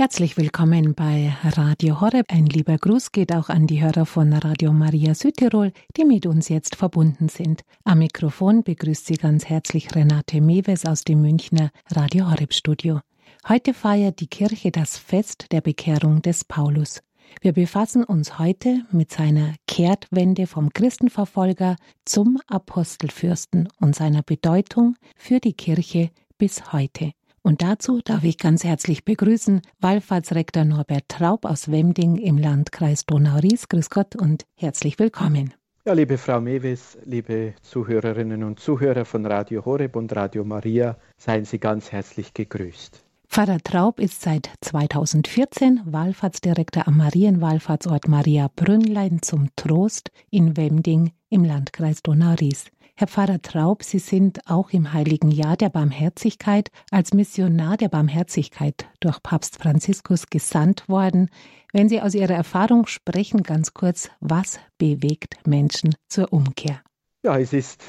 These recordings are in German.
Herzlich willkommen bei Radio Horeb. Ein lieber Gruß geht auch an die Hörer von Radio Maria Südtirol, die mit uns jetzt verbunden sind. Am Mikrofon begrüßt Sie ganz herzlich Renate Mewes aus dem Münchner Radio Horeb Studio. Heute feiert die Kirche das Fest der Bekehrung des Paulus. Wir befassen uns heute mit seiner Kehrtwende vom Christenverfolger zum Apostelfürsten und seiner Bedeutung für die Kirche bis heute. Und dazu darf ich ganz herzlich begrüßen Wallfahrtsrektor Norbert Traub aus Wemding im Landkreis Donau-Ries. Grüß Gott und herzlich willkommen. Ja, liebe Frau Mewes, liebe Zuhörerinnen und Zuhörer von Radio Horeb und Radio Maria, seien Sie ganz herzlich gegrüßt. Pfarrer Traub ist seit 2014 Wallfahrtsdirektor am Marienwallfahrtsort Maria Brünnlein zum Trost in Wemding im Landkreis Donau-Ries. Herr Pfarrer Traub, Sie sind auch im Heiligen Jahr der Barmherzigkeit als Missionar der Barmherzigkeit durch Papst Franziskus gesandt worden. Wenn Sie aus Ihrer Erfahrung sprechen, ganz kurz, was bewegt Menschen zur Umkehr? Ja, es ist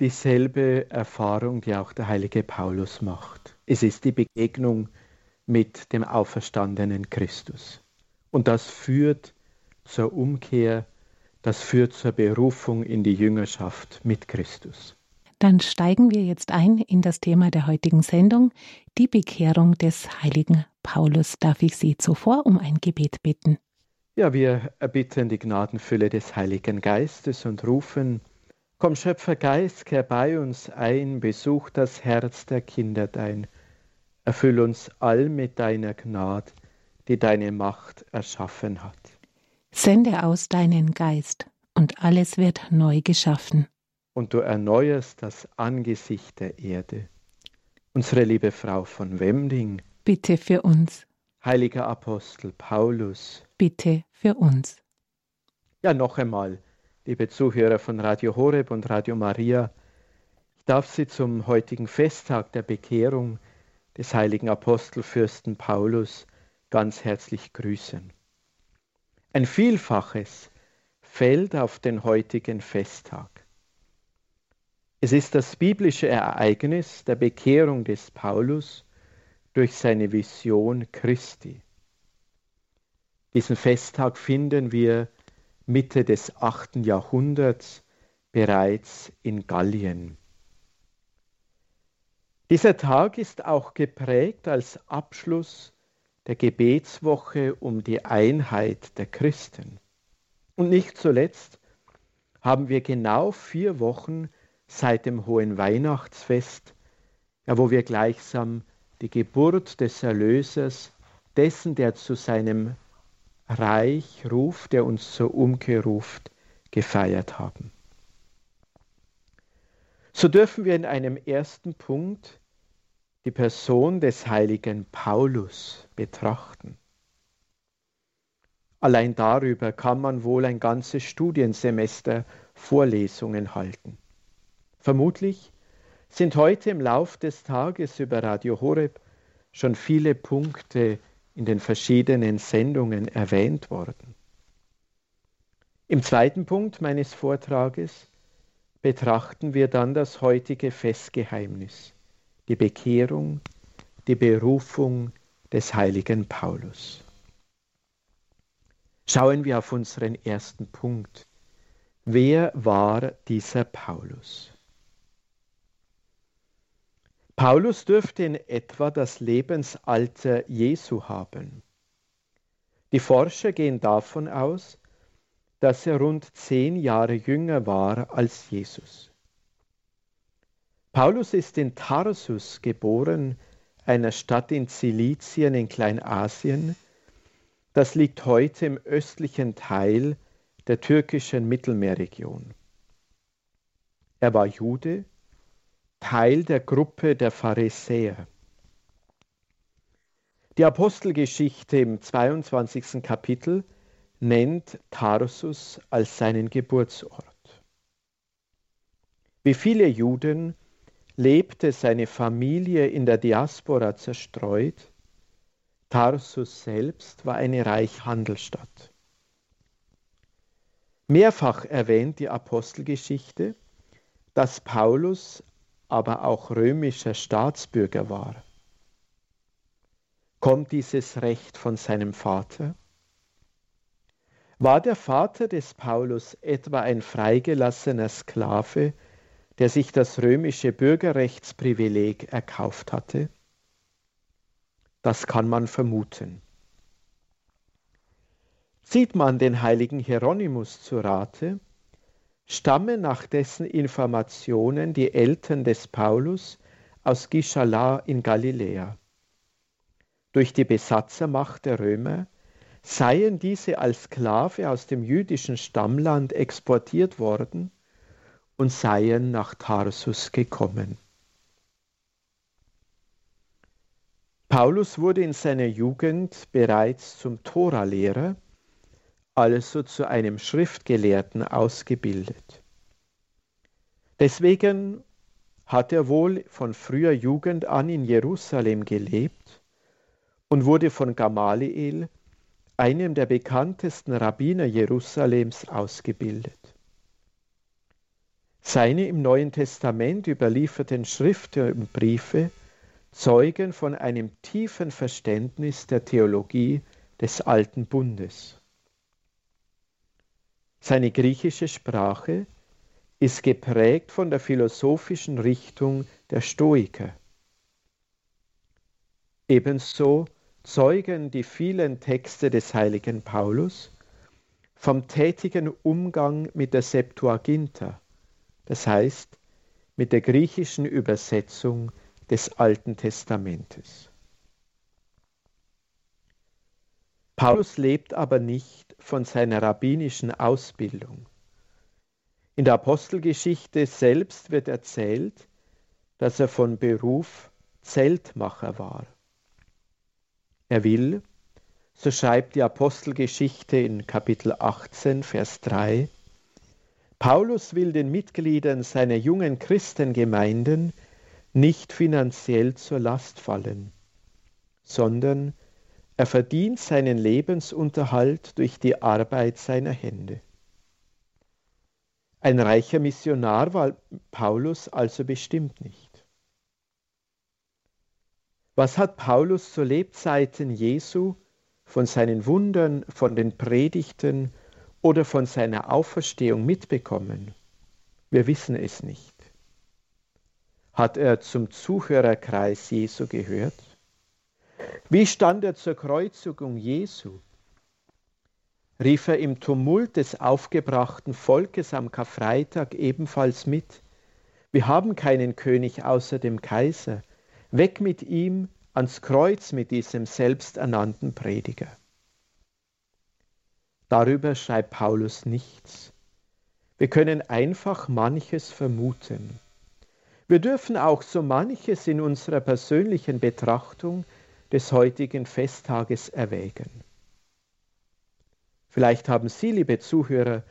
dieselbe Erfahrung, die auch der heilige Paulus macht. Es ist die Begegnung mit dem auferstandenen Christus. Und das führt zur Umkehr das führt zur Berufung in die Jüngerschaft mit Christus. Dann steigen wir jetzt ein in das Thema der heutigen Sendung, die Bekehrung des heiligen Paulus. Darf ich Sie zuvor um ein Gebet bitten? Ja, wir erbitten die Gnadenfülle des Heiligen Geistes und rufen, Komm, Schöpfergeist, kehr bei uns ein, besuch das Herz der Kinder dein, erfüll uns all mit deiner Gnade, die deine Macht erschaffen hat. Sende aus deinen Geist, und alles wird neu geschaffen. Und du erneuerst das Angesicht der Erde. Unsere liebe Frau von Wemding, bitte für uns. Heiliger Apostel Paulus, bitte für uns. Ja, noch einmal, liebe Zuhörer von Radio Horeb und Radio Maria, ich darf Sie zum heutigen Festtag der Bekehrung des heiligen Apostelfürsten Paulus ganz herzlich grüßen. Ein Vielfaches fällt auf den heutigen Festtag. Es ist das biblische Ereignis der Bekehrung des Paulus durch seine Vision Christi. Diesen Festtag finden wir Mitte des 8. Jahrhunderts bereits in Gallien. Dieser Tag ist auch geprägt als Abschluss der Gebetswoche um die Einheit der Christen. Und nicht zuletzt haben wir genau vier Wochen seit dem hohen Weihnachtsfest, ja, wo wir gleichsam die Geburt des Erlösers, dessen, der zu seinem Reich ruft, der uns zur Umkehr ruft, gefeiert haben. So dürfen wir in einem ersten Punkt die Person des heiligen Paulus betrachten. Allein darüber kann man wohl ein ganzes Studiensemester Vorlesungen halten. Vermutlich sind heute im Lauf des Tages über Radio Horeb schon viele Punkte in den verschiedenen Sendungen erwähnt worden. Im zweiten Punkt meines Vortrages betrachten wir dann das heutige Festgeheimnis, die Bekehrung, die Berufung des heiligen Paulus. Schauen wir auf unseren ersten Punkt. Wer war dieser Paulus? Paulus dürfte in etwa das Lebensalter Jesu haben. Die Forscher gehen davon aus, dass er rund zehn Jahre jünger war als Jesus. Paulus ist in Tarsus geboren, einer Stadt in Zilizien in Kleinasien. Das liegt heute im östlichen Teil der türkischen Mittelmeerregion. Er war Jude, Teil der Gruppe der Pharisäer. Die Apostelgeschichte im 22. Kapitel nennt Tarsus als seinen Geburtsort. Wie viele Juden lebte seine Familie in der Diaspora zerstreut. Tarsus selbst war eine reiche Handelsstadt. Mehrfach erwähnt die Apostelgeschichte, dass Paulus aber auch römischer Staatsbürger war. Kommt dieses Recht von seinem Vater? War der Vater des Paulus etwa ein freigelassener Sklave, der sich das römische Bürgerrechtsprivileg erkauft hatte? Das kann man vermuten. Zieht man den heiligen Hieronymus zu Rate, stammen nach dessen Informationen die Eltern des Paulus aus Gischala in Galiläa. Durch die Besatzermacht der Römer seien diese als Sklave aus dem jüdischen Stammland exportiert worden und seien nach Tarsus gekommen. Paulus wurde in seiner Jugend bereits zum Toralehrer, also zu einem Schriftgelehrten ausgebildet. Deswegen hat er wohl von früher Jugend an in Jerusalem gelebt und wurde von Gamaliel, einem der bekanntesten Rabbiner Jerusalems, ausgebildet. Seine im Neuen Testament überlieferten Schriften und Briefe zeugen von einem tiefen Verständnis der Theologie des alten Bundes. Seine griechische Sprache ist geprägt von der philosophischen Richtung der Stoiker. Ebenso zeugen die vielen Texte des heiligen Paulus vom tätigen Umgang mit der Septuaginta, das heißt mit der griechischen Übersetzung des Alten Testamentes. Paulus lebt aber nicht von seiner rabbinischen Ausbildung. In der Apostelgeschichte selbst wird erzählt, dass er von Beruf Zeltmacher war. Er will, so schreibt die Apostelgeschichte in Kapitel 18, Vers 3, Paulus will den Mitgliedern seiner jungen Christengemeinden nicht finanziell zur Last fallen, sondern er verdient seinen Lebensunterhalt durch die Arbeit seiner Hände. Ein reicher Missionar war Paulus also bestimmt nicht. Was hat Paulus zu Lebzeiten Jesu von seinen Wundern, von den Predigten oder von seiner Auferstehung mitbekommen? Wir wissen es nicht. Hat er zum Zuhörerkreis Jesu gehört? Wie stand er zur Kreuzigung Jesu? Rief er im Tumult des aufgebrachten Volkes am Karfreitag ebenfalls mit? Wir haben keinen König außer dem Kaiser. Weg mit ihm ans Kreuz mit diesem selbsternannten Prediger. Darüber schreibt Paulus nichts. Wir können einfach manches vermuten. Wir dürfen auch so manches in unserer persönlichen Betrachtung des heutigen Festtages erwägen. Vielleicht haben Sie, liebe Zuhörer,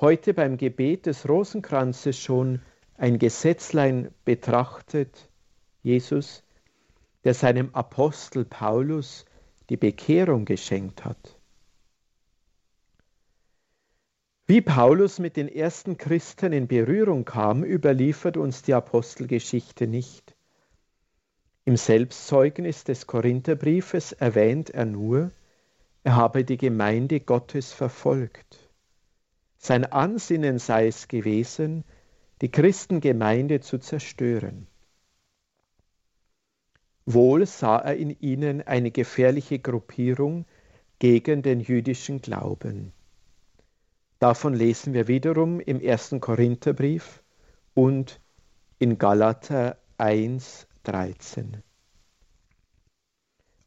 heute beim Gebet des Rosenkranzes schon ein Gesetzlein betrachtet. Jesus, der seinem Apostel Paulus die Bekehrung geschenkt hat. Wie Paulus mit den ersten Christen in Berührung kam, überliefert uns die Apostelgeschichte nicht. Im Selbstzeugnis des Korintherbriefes erwähnt er nur, er habe die Gemeinde Gottes verfolgt. Sein Ansinnen sei es gewesen, die Christengemeinde zu zerstören. Wohl sah er in ihnen eine gefährliche Gruppierung gegen den jüdischen Glauben. Davon lesen wir wiederum im ersten Korintherbrief und in Galater 1, 13.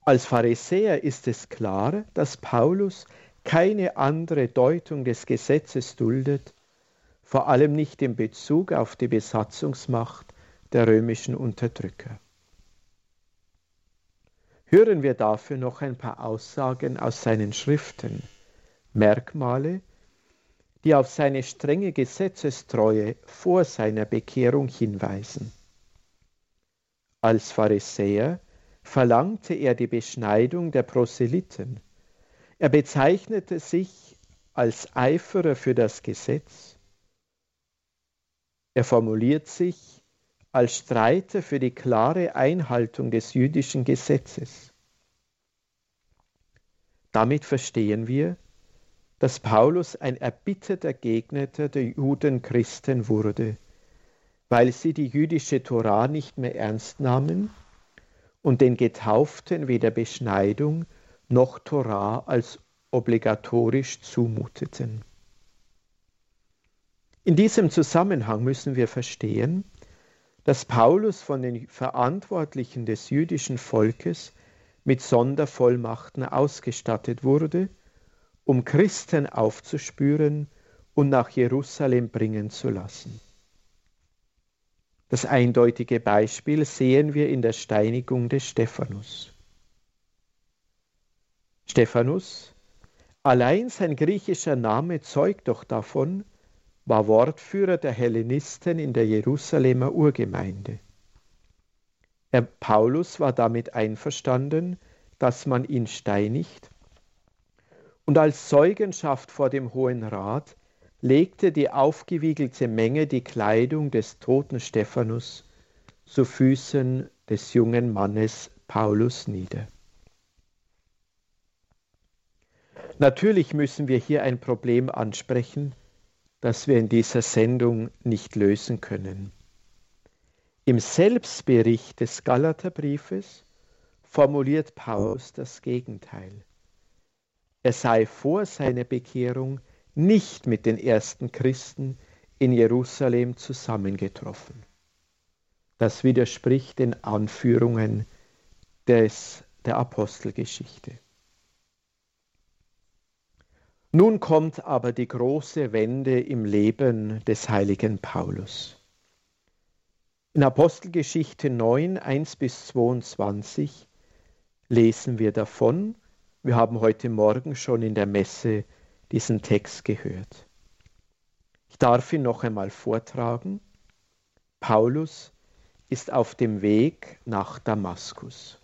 Als Pharisäer ist es klar, dass Paulus keine andere Deutung des Gesetzes duldet, vor allem nicht in Bezug auf die Besatzungsmacht der römischen Unterdrücker. Hören wir dafür noch ein paar Aussagen aus seinen Schriften, Merkmale, die auf seine strenge Gesetzestreue vor seiner Bekehrung hinweisen. Als Pharisäer verlangte er die Beschneidung der Proselyten. Er bezeichnete sich als Eiferer für das Gesetz. Er formuliert sich als Streiter für die klare Einhaltung des jüdischen Gesetzes. Damit verstehen wir, dass Paulus ein erbitterter Gegner der Judenchristen wurde, weil sie die jüdische Torah nicht mehr ernst nahmen und den Getauften weder Beschneidung noch Torah als obligatorisch zumuteten. In diesem Zusammenhang müssen wir verstehen, dass Paulus von den Verantwortlichen des jüdischen Volkes mit Sondervollmachten ausgestattet wurde, um Christen aufzuspüren und nach Jerusalem bringen zu lassen. Das eindeutige Beispiel sehen wir in der Steinigung des Stephanus. Stephanus, allein sein griechischer Name zeugt doch davon, war Wortführer der Hellenisten in der Jerusalemer Urgemeinde. Er, Paulus war damit einverstanden, dass man ihn steinigt, und als Zeugenschaft vor dem Hohen Rat legte die aufgewiegelte Menge die Kleidung des toten Stephanus zu Füßen des jungen Mannes Paulus nieder. Natürlich müssen wir hier ein Problem ansprechen, das wir in dieser Sendung nicht lösen können. Im Selbstbericht des Galaterbriefes formuliert Paulus das Gegenteil. Er sei vor seiner Bekehrung nicht mit den ersten Christen in Jerusalem zusammengetroffen. Das widerspricht den Anführungen des, der Apostelgeschichte. Nun kommt aber die große Wende im Leben des heiligen Paulus. In Apostelgeschichte 9, 1 bis 22 lesen wir davon. Wir haben heute Morgen schon in der Messe diesen Text gehört. Ich darf ihn noch einmal vortragen. Paulus ist auf dem Weg nach Damaskus.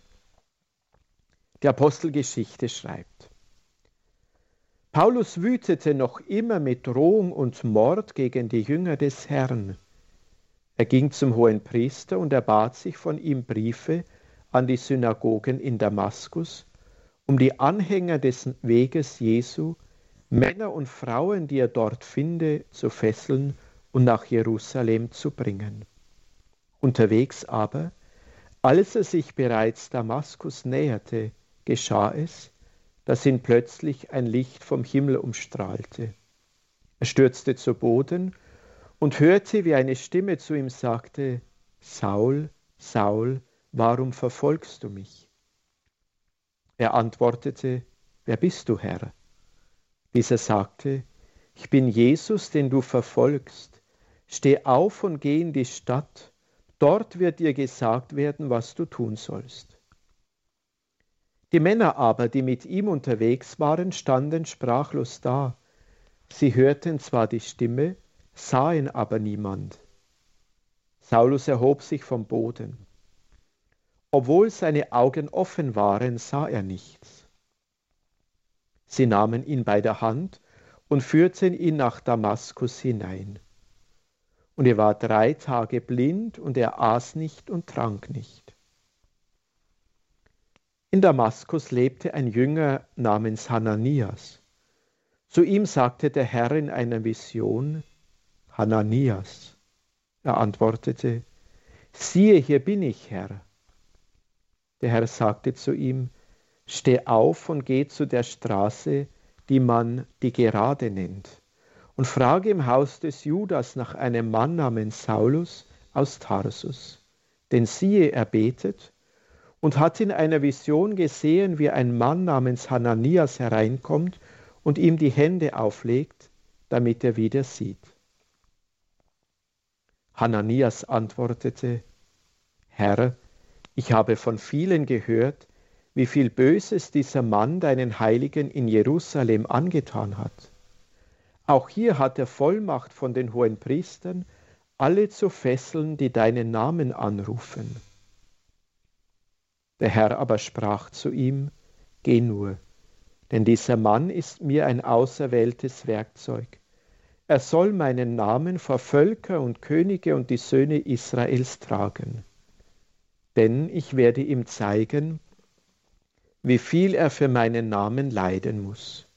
Die Apostelgeschichte schreibt, Paulus wütete noch immer mit Drohung und Mord gegen die Jünger des Herrn. Er ging zum hohen Priester und erbat sich von ihm Briefe an die Synagogen in Damaskus, um die Anhänger des Weges Jesu, Männer und Frauen, die er dort finde, zu fesseln und nach Jerusalem zu bringen. Unterwegs aber, als er sich bereits Damaskus näherte, geschah es, dass ihn plötzlich ein Licht vom Himmel umstrahlte. Er stürzte zu Boden und hörte, wie eine Stimme zu ihm sagte, Saul, Saul, warum verfolgst du mich? Er antwortete, Wer bist du, Herr? Dieser sagte, Ich bin Jesus, den du verfolgst. Steh auf und geh in die Stadt, dort wird dir gesagt werden, was du tun sollst. Die Männer aber, die mit ihm unterwegs waren, standen sprachlos da. Sie hörten zwar die Stimme, sahen aber niemand. Saulus erhob sich vom Boden. Obwohl seine Augen offen waren, sah er nichts. Sie nahmen ihn bei der Hand und führten ihn nach Damaskus hinein. Und er war drei Tage blind und er aß nicht und trank nicht. In Damaskus lebte ein Jünger namens Hananias. Zu ihm sagte der Herr in einer Vision, Hananias. Er antwortete, siehe, hier bin ich, Herr. Der Herr sagte zu ihm, steh auf und geh zu der Straße, die man die Gerade nennt, und frage im Haus des Judas nach einem Mann namens Saulus aus Tarsus. Denn siehe, er betet und hat in einer Vision gesehen, wie ein Mann namens Hananias hereinkommt und ihm die Hände auflegt, damit er wieder sieht. Hananias antwortete, Herr, ich habe von vielen gehört, wie viel Böses dieser Mann deinen Heiligen in Jerusalem angetan hat. Auch hier hat er Vollmacht von den hohen Priestern, alle zu fesseln, die deinen Namen anrufen. Der Herr aber sprach zu ihm, Geh nur, denn dieser Mann ist mir ein auserwähltes Werkzeug. Er soll meinen Namen vor Völker und Könige und die Söhne Israels tragen. Denn ich werde ihm zeigen, wie viel er für meinen Namen leiden muss.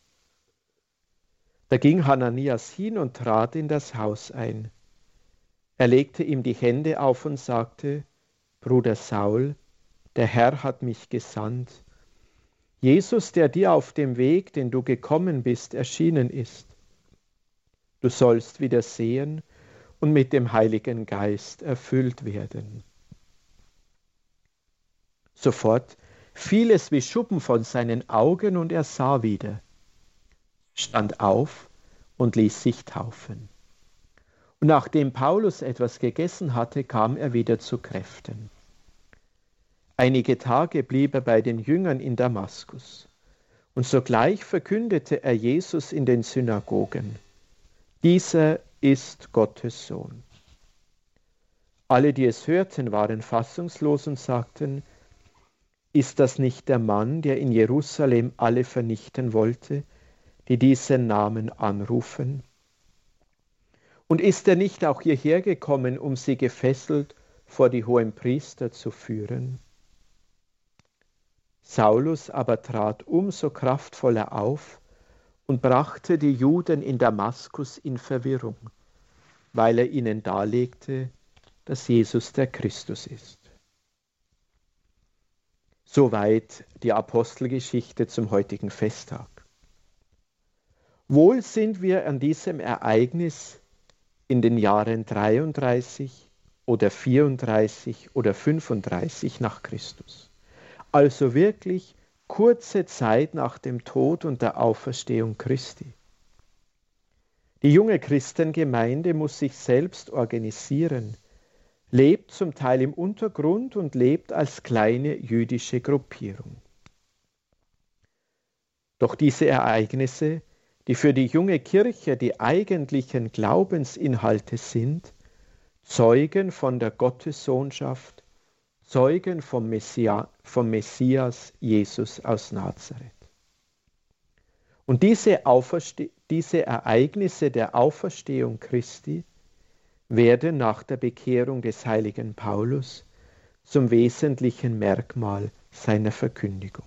Da ging Hananias hin und trat in das Haus ein. Er legte ihm die Hände auf und sagte, Bruder Saul, der Herr hat mich gesandt. Jesus, der dir auf dem Weg, den du gekommen bist, erschienen ist. Du sollst wieder sehen und mit dem Heiligen Geist erfüllt werden. Sofort fiel es wie Schuppen von seinen Augen und er sah wieder, stand auf und ließ sich taufen. Und nachdem Paulus etwas gegessen hatte, kam er wieder zu Kräften. Einige Tage blieb er bei den Jüngern in Damaskus. Und sogleich verkündete er Jesus in den Synagogen. Dieser ist Gottes Sohn. Alle, die es hörten, waren fassungslos und sagten, ist das nicht der Mann, der in Jerusalem alle vernichten wollte, die diesen Namen anrufen? Und ist er nicht auch hierher gekommen, um sie gefesselt vor die hohen Priester zu führen? Saulus aber trat umso kraftvoller auf und brachte die Juden in Damaskus in Verwirrung, weil er ihnen darlegte, dass Jesus der Christus ist. Soweit die Apostelgeschichte zum heutigen Festtag. Wohl sind wir an diesem Ereignis in den Jahren 33 oder 34 oder 35 nach Christus. Also wirklich kurze Zeit nach dem Tod und der Auferstehung Christi. Die junge Christengemeinde muss sich selbst organisieren, lebt zum Teil im Untergrund und lebt als kleine jüdische Gruppierung. Doch diese Ereignisse, die für die junge Kirche die eigentlichen Glaubensinhalte sind, zeugen von der Gottessohnschaft, zeugen vom, Messia, vom Messias Jesus aus Nazareth. Und diese, diese Ereignisse der Auferstehung Christi werden nach der Bekehrung des heiligen Paulus zum wesentlichen Merkmal seiner Verkündigung.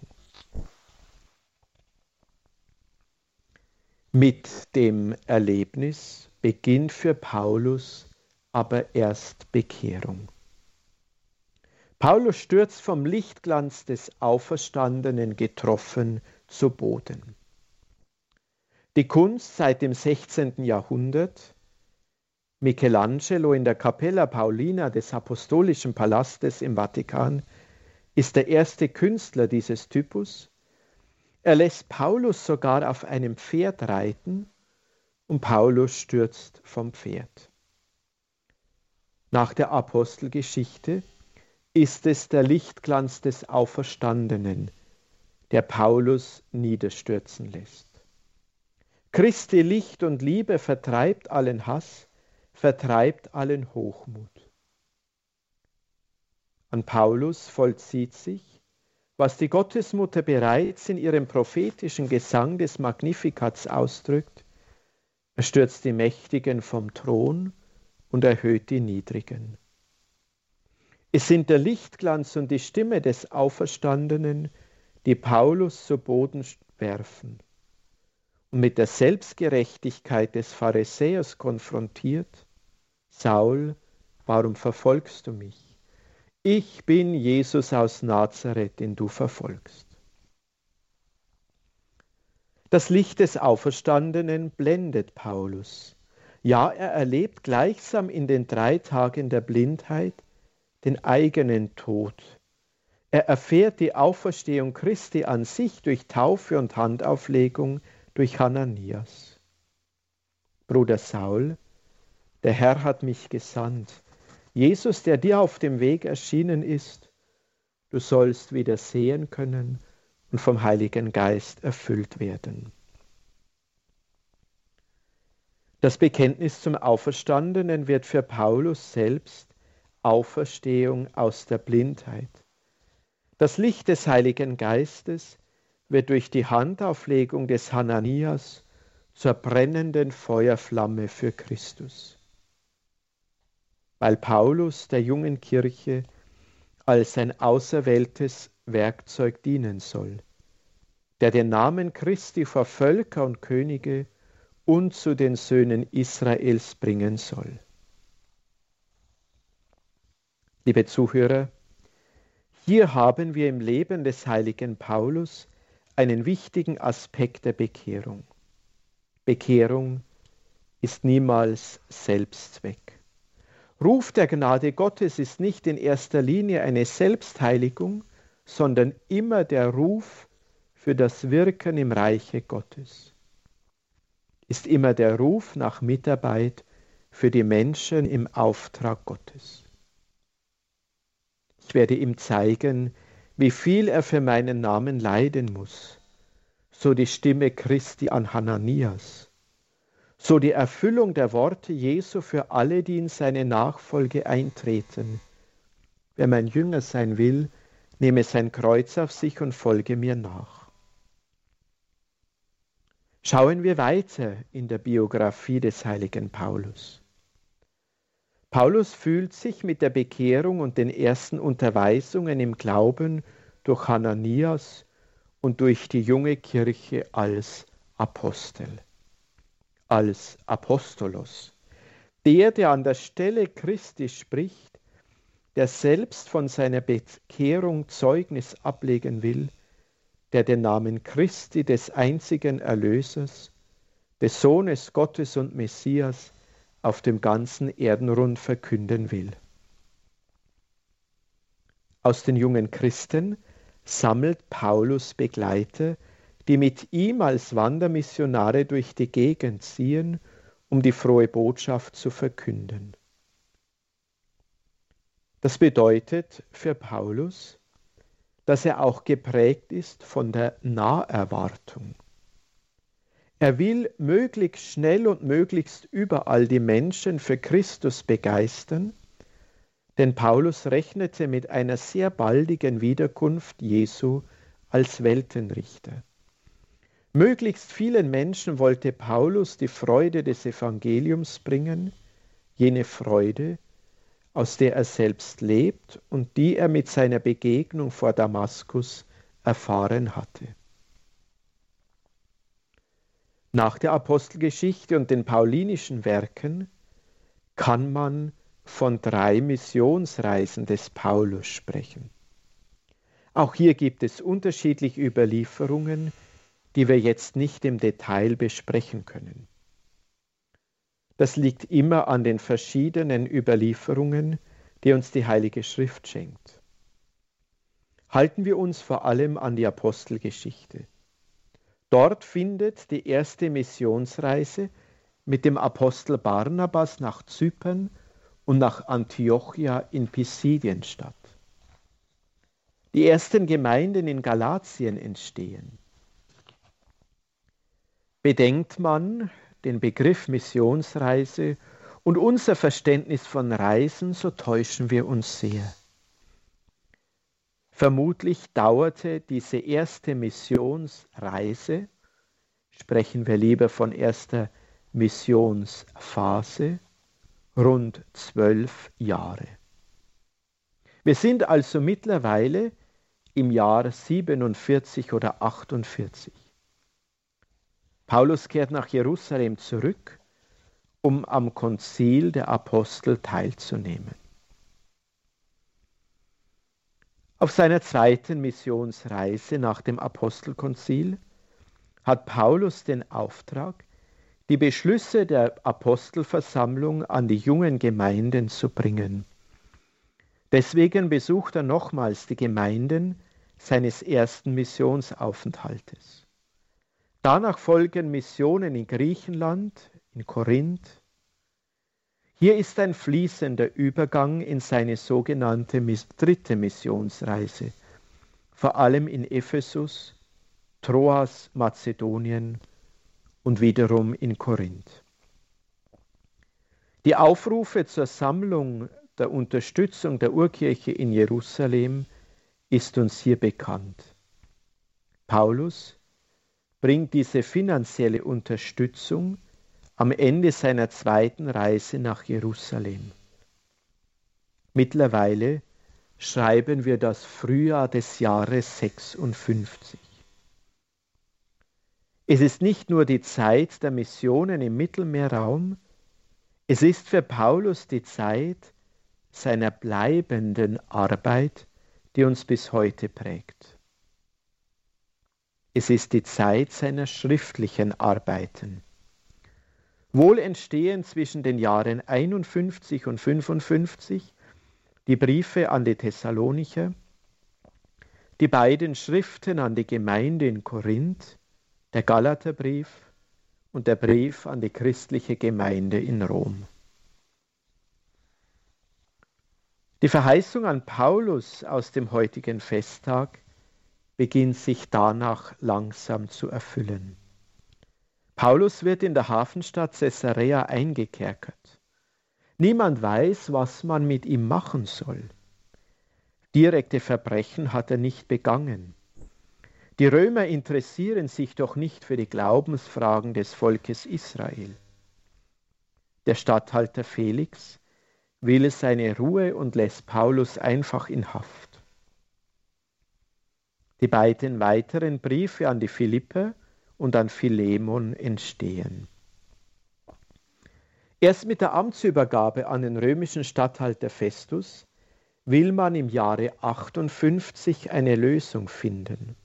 Mit dem Erlebnis beginnt für Paulus aber erst Bekehrung. Paulus stürzt vom Lichtglanz des Auferstandenen getroffen zu Boden. Die Kunst seit dem 16. Jahrhundert Michelangelo in der Capella Paulina des Apostolischen Palastes im Vatikan ist der erste Künstler dieses Typus. Er lässt Paulus sogar auf einem Pferd reiten und Paulus stürzt vom Pferd. Nach der Apostelgeschichte ist es der Lichtglanz des Auferstandenen, der Paulus niederstürzen lässt. Christi Licht und Liebe vertreibt allen Hass, vertreibt allen Hochmut. An Paulus vollzieht sich, was die Gottesmutter bereits in ihrem prophetischen Gesang des Magnifikats ausdrückt, er stürzt die Mächtigen vom Thron und erhöht die Niedrigen. Es sind der Lichtglanz und die Stimme des Auferstandenen, die Paulus zu Boden werfen und mit der Selbstgerechtigkeit des Pharisäers konfrontiert, Saul, warum verfolgst du mich? Ich bin Jesus aus Nazareth, den du verfolgst. Das Licht des Auferstandenen blendet Paulus. Ja, er erlebt gleichsam in den drei Tagen der Blindheit den eigenen Tod. Er erfährt die Auferstehung Christi an sich durch Taufe und Handauflegung durch Hananias. Bruder Saul, der Herr hat mich gesandt. Jesus, der dir auf dem Weg erschienen ist, du sollst wieder sehen können und vom Heiligen Geist erfüllt werden. Das Bekenntnis zum Auferstandenen wird für Paulus selbst Auferstehung aus der Blindheit. Das Licht des Heiligen Geistes wird durch die Handauflegung des Hananias zur brennenden Feuerflamme für Christus weil Paulus der jungen Kirche als ein auserwähltes Werkzeug dienen soll, der den Namen Christi vor Völker und Könige und zu den Söhnen Israels bringen soll. Liebe Zuhörer, hier haben wir im Leben des heiligen Paulus einen wichtigen Aspekt der Bekehrung. Bekehrung ist niemals Selbstzweck. Ruf der Gnade Gottes ist nicht in erster Linie eine Selbstheiligung, sondern immer der Ruf für das Wirken im Reiche Gottes. Ist immer der Ruf nach Mitarbeit für die Menschen im Auftrag Gottes. Ich werde ihm zeigen, wie viel er für meinen Namen leiden muss. So die Stimme Christi an Hananias. So die Erfüllung der Worte Jesu für alle, die in seine Nachfolge eintreten. Wer mein Jünger sein will, nehme sein Kreuz auf sich und folge mir nach. Schauen wir weiter in der Biografie des heiligen Paulus. Paulus fühlt sich mit der Bekehrung und den ersten Unterweisungen im Glauben durch Hananias und durch die junge Kirche als Apostel, als Apostolos. Der, der an der Stelle Christi spricht, der selbst von seiner Bekehrung Zeugnis ablegen will, der den Namen Christi des einzigen Erlösers, des Sohnes Gottes und Messias, auf dem ganzen Erdenrund verkünden will. Aus den jungen Christen sammelt Paulus Begleiter, die mit ihm als Wandermissionare durch die Gegend ziehen, um die frohe Botschaft zu verkünden. Das bedeutet für Paulus, dass er auch geprägt ist von der Naherwartung. Er will möglichst schnell und möglichst überall die Menschen für Christus begeistern, denn Paulus rechnete mit einer sehr baldigen Wiederkunft Jesu als Weltenrichter. Möglichst vielen Menschen wollte Paulus die Freude des Evangeliums bringen, jene Freude, aus der er selbst lebt und die er mit seiner Begegnung vor Damaskus erfahren hatte. Nach der Apostelgeschichte und den paulinischen Werken kann man von drei Missionsreisen des Paulus sprechen. Auch hier gibt es unterschiedliche Überlieferungen, die wir jetzt nicht im Detail besprechen können. Das liegt immer an den verschiedenen Überlieferungen, die uns die Heilige Schrift schenkt. Halten wir uns vor allem an die Apostelgeschichte. Dort findet die erste Missionsreise mit dem Apostel Barnabas nach Zypern und nach Antiochia in Pisidien statt. Die ersten Gemeinden in Galatien entstehen. Bedenkt man den Begriff Missionsreise und unser Verständnis von Reisen, so täuschen wir uns sehr. Vermutlich dauerte diese erste Missionsreise, sprechen wir lieber von erster Missionsphase, rund zwölf Jahre. Wir sind also mittlerweile im Jahr 47 oder 48. Paulus kehrt nach Jerusalem zurück, um am Konzil der Apostel teilzunehmen. Auf seiner zweiten Missionsreise nach dem Apostelkonzil hat Paulus den Auftrag, die Beschlüsse der Apostelversammlung an die jungen Gemeinden zu bringen. Deswegen besucht er nochmals die Gemeinden seines ersten Missionsaufenthaltes. Danach folgen Missionen in Griechenland, in Korinth, hier ist ein fließender Übergang in seine sogenannte dritte Missionsreise, vor allem in Ephesus, Troas, Mazedonien und wiederum in Korinth. Die Aufrufe zur Sammlung der Unterstützung der Urkirche in Jerusalem ist uns hier bekannt. Paulus bringt diese finanzielle Unterstützung am Ende seiner zweiten Reise nach Jerusalem. Mittlerweile schreiben wir das Frühjahr des Jahres 56. Es ist nicht nur die Zeit der Missionen im Mittelmeerraum, es ist für Paulus die Zeit seiner bleibenden Arbeit, die uns bis heute prägt. Es ist die Zeit seiner schriftlichen Arbeiten. Wohl entstehen zwischen den Jahren 51 und 55 die Briefe an die Thessalonicher, die beiden Schriften an die Gemeinde in Korinth, der Galaterbrief und der Brief an die christliche Gemeinde in Rom. Die Verheißung an Paulus aus dem heutigen Festtag beginnt sich danach langsam zu erfüllen. Paulus wird in der Hafenstadt Caesarea eingekerkert. Niemand weiß, was man mit ihm machen soll. Direkte Verbrechen hat er nicht begangen. Die Römer interessieren sich doch nicht für die Glaubensfragen des Volkes Israel. Der Statthalter Felix will seine Ruhe und lässt Paulus einfach in Haft. Die beiden weiteren Briefe an die Philippe und an Philemon entstehen. Erst mit der Amtsübergabe an den römischen Statthalter Festus will man im Jahre 58 eine Lösung finden.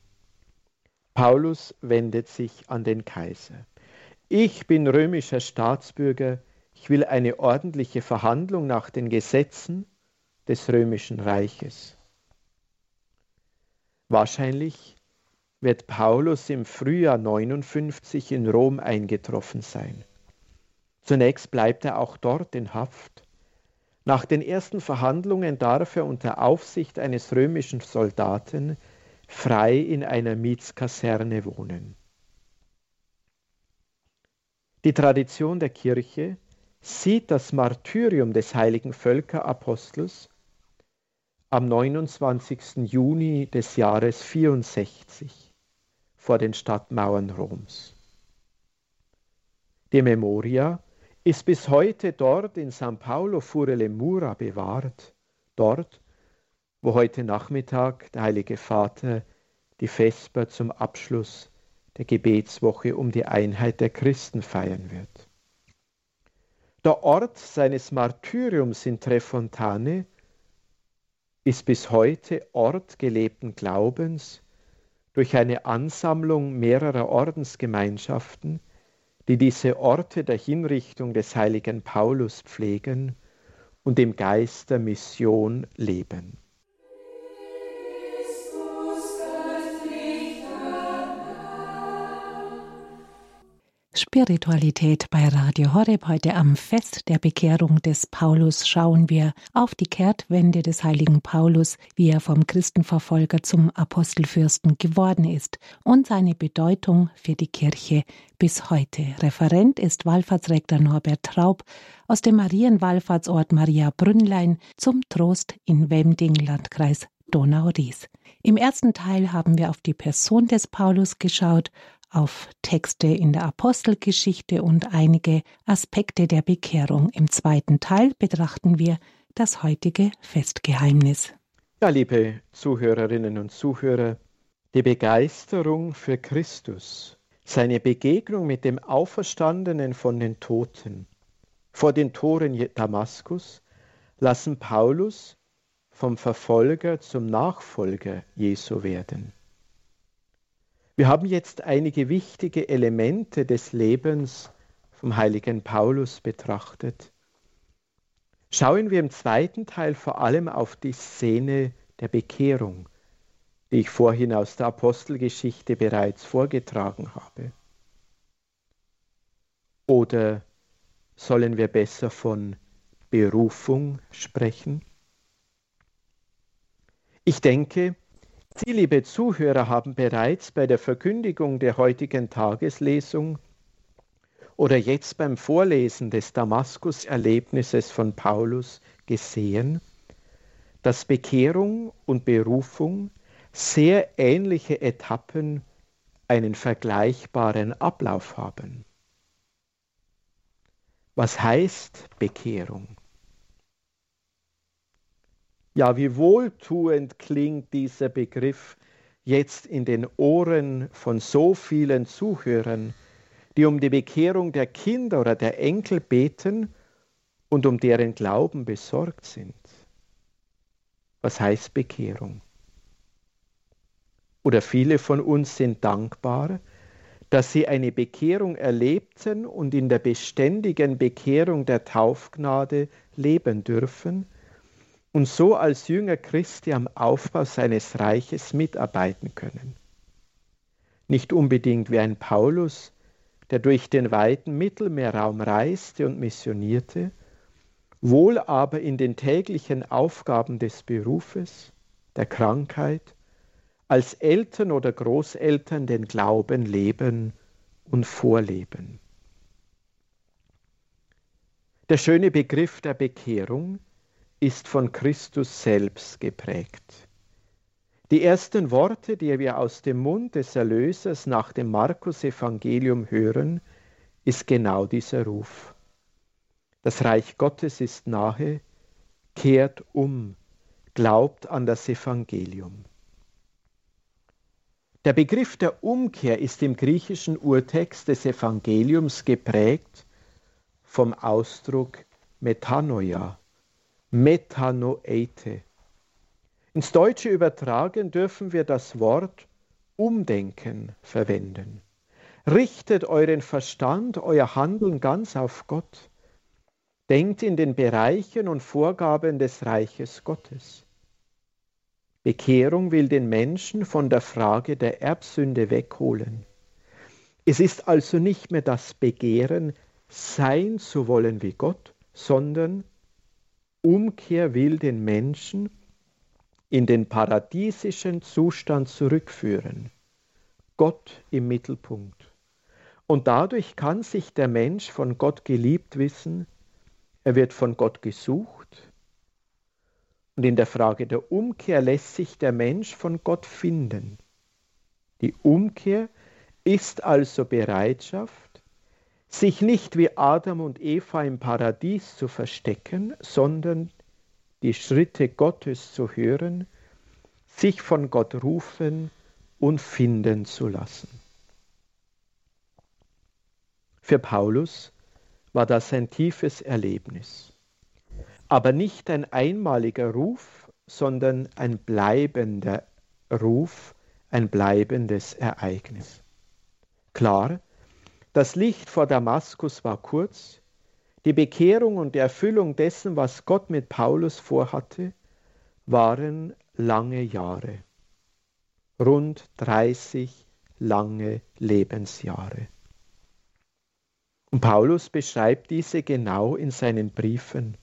Paulus wendet sich an den Kaiser. Ich bin römischer Staatsbürger, ich will eine ordentliche Verhandlung nach den Gesetzen des römischen Reiches. Wahrscheinlich wird Paulus im Frühjahr 59 in Rom eingetroffen sein. Zunächst bleibt er auch dort in Haft. Nach den ersten Verhandlungen darf er unter Aufsicht eines römischen Soldaten frei in einer Mietskaserne wohnen. Die Tradition der Kirche sieht das Martyrium des heiligen Völkerapostels am 29. Juni des Jahres 64 vor den Stadtmauern Roms. Die Memoria ist bis heute dort in San Paolo Furele Mura bewahrt, dort, wo heute Nachmittag der Heilige Vater die Vesper zum Abschluss der Gebetswoche um die Einheit der Christen feiern wird. Der Ort seines Martyriums in Trefontane ist bis heute Ort gelebten Glaubens durch eine Ansammlung mehrerer Ordensgemeinschaften, die diese Orte der Hinrichtung des heiligen Paulus pflegen und im Geist der Mission leben. Spiritualität bei Radio Horeb. Heute am Fest der Bekehrung des Paulus schauen wir auf die Kehrtwende des heiligen Paulus, wie er vom Christenverfolger zum Apostelfürsten geworden ist und seine Bedeutung für die Kirche bis heute. Referent ist Wallfahrtsrektor Norbert Traub aus dem Marienwallfahrtsort Maria Brünnlein zum Trost in Wemding, Landkreis Donau-Ries. Im ersten Teil haben wir auf die Person des Paulus geschaut auf Texte in der Apostelgeschichte und einige Aspekte der Bekehrung. Im zweiten Teil betrachten wir das heutige Festgeheimnis. Ja, liebe Zuhörerinnen und Zuhörer, die Begeisterung für Christus, seine Begegnung mit dem Auferstandenen von den Toten vor den Toren Damaskus lassen Paulus vom Verfolger zum Nachfolger Jesu werden. Wir haben jetzt einige wichtige Elemente des Lebens vom heiligen Paulus betrachtet. Schauen wir im zweiten Teil vor allem auf die Szene der Bekehrung, die ich vorhin aus der Apostelgeschichte bereits vorgetragen habe. Oder sollen wir besser von Berufung sprechen? Ich denke, Sie, liebe Zuhörer, haben bereits bei der Verkündigung der heutigen Tageslesung oder jetzt beim Vorlesen des Damaskus-Erlebnisses von Paulus gesehen, dass Bekehrung und Berufung sehr ähnliche Etappen einen vergleichbaren Ablauf haben. Was heißt Bekehrung? Ja, wie wohltuend klingt dieser Begriff jetzt in den Ohren von so vielen Zuhörern, die um die Bekehrung der Kinder oder der Enkel beten und um deren Glauben besorgt sind. Was heißt Bekehrung? Oder viele von uns sind dankbar, dass sie eine Bekehrung erlebten und in der beständigen Bekehrung der Taufgnade leben dürfen und so als Jünger Christi am Aufbau seines Reiches mitarbeiten können. Nicht unbedingt wie ein Paulus, der durch den weiten Mittelmeerraum reiste und missionierte, wohl aber in den täglichen Aufgaben des Berufes, der Krankheit, als Eltern oder Großeltern den Glauben leben und vorleben. Der schöne Begriff der Bekehrung ist von Christus selbst geprägt. Die ersten Worte, die wir aus dem Mund des Erlösers nach dem Markus-Evangelium hören, ist genau dieser Ruf. Das Reich Gottes ist nahe, kehrt um, glaubt an das Evangelium. Der Begriff der Umkehr ist im griechischen Urtext des Evangeliums geprägt vom Ausdruck Metanoia, Metanoeite. Ins Deutsche übertragen dürfen wir das Wort Umdenken verwenden. Richtet euren Verstand, euer Handeln ganz auf Gott. Denkt in den Bereichen und Vorgaben des Reiches Gottes. Bekehrung will den Menschen von der Frage der Erbsünde wegholen. Es ist also nicht mehr das Begehren, sein zu wollen wie Gott, sondern Umkehr will den Menschen in den paradiesischen Zustand zurückführen. Gott im Mittelpunkt. Und dadurch kann sich der Mensch von Gott geliebt wissen, er wird von Gott gesucht. Und in der Frage der Umkehr lässt sich der Mensch von Gott finden. Die Umkehr ist also Bereitschaft, sich nicht wie Adam und Eva im Paradies zu verstecken, sondern die Schritte Gottes zu hören, sich von Gott rufen und finden zu lassen. Für Paulus war das ein tiefes Erlebnis, aber nicht ein einmaliger Ruf, sondern ein bleibender Ruf, ein bleibendes Ereignis. Klar, das Licht vor Damaskus war kurz, die Bekehrung und die Erfüllung dessen, was Gott mit Paulus vorhatte, waren lange Jahre, rund 30 lange Lebensjahre. Und Paulus beschreibt diese genau in seinen Briefen.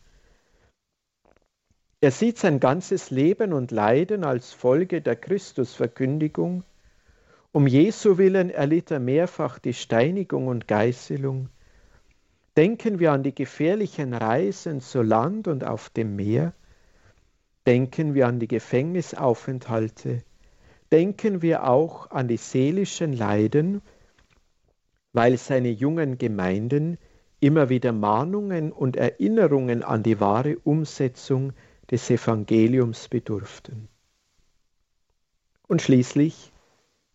Er sieht sein ganzes Leben und Leiden als Folge der Christusverkündigung um Jesu willen erlitt er mehrfach die Steinigung und Geißelung. Denken wir an die gefährlichen Reisen zu Land und auf dem Meer. Denken wir an die Gefängnisaufenthalte. Denken wir auch an die seelischen Leiden, weil seine jungen Gemeinden immer wieder Mahnungen und Erinnerungen an die wahre Umsetzung des Evangeliums bedurften. Und schließlich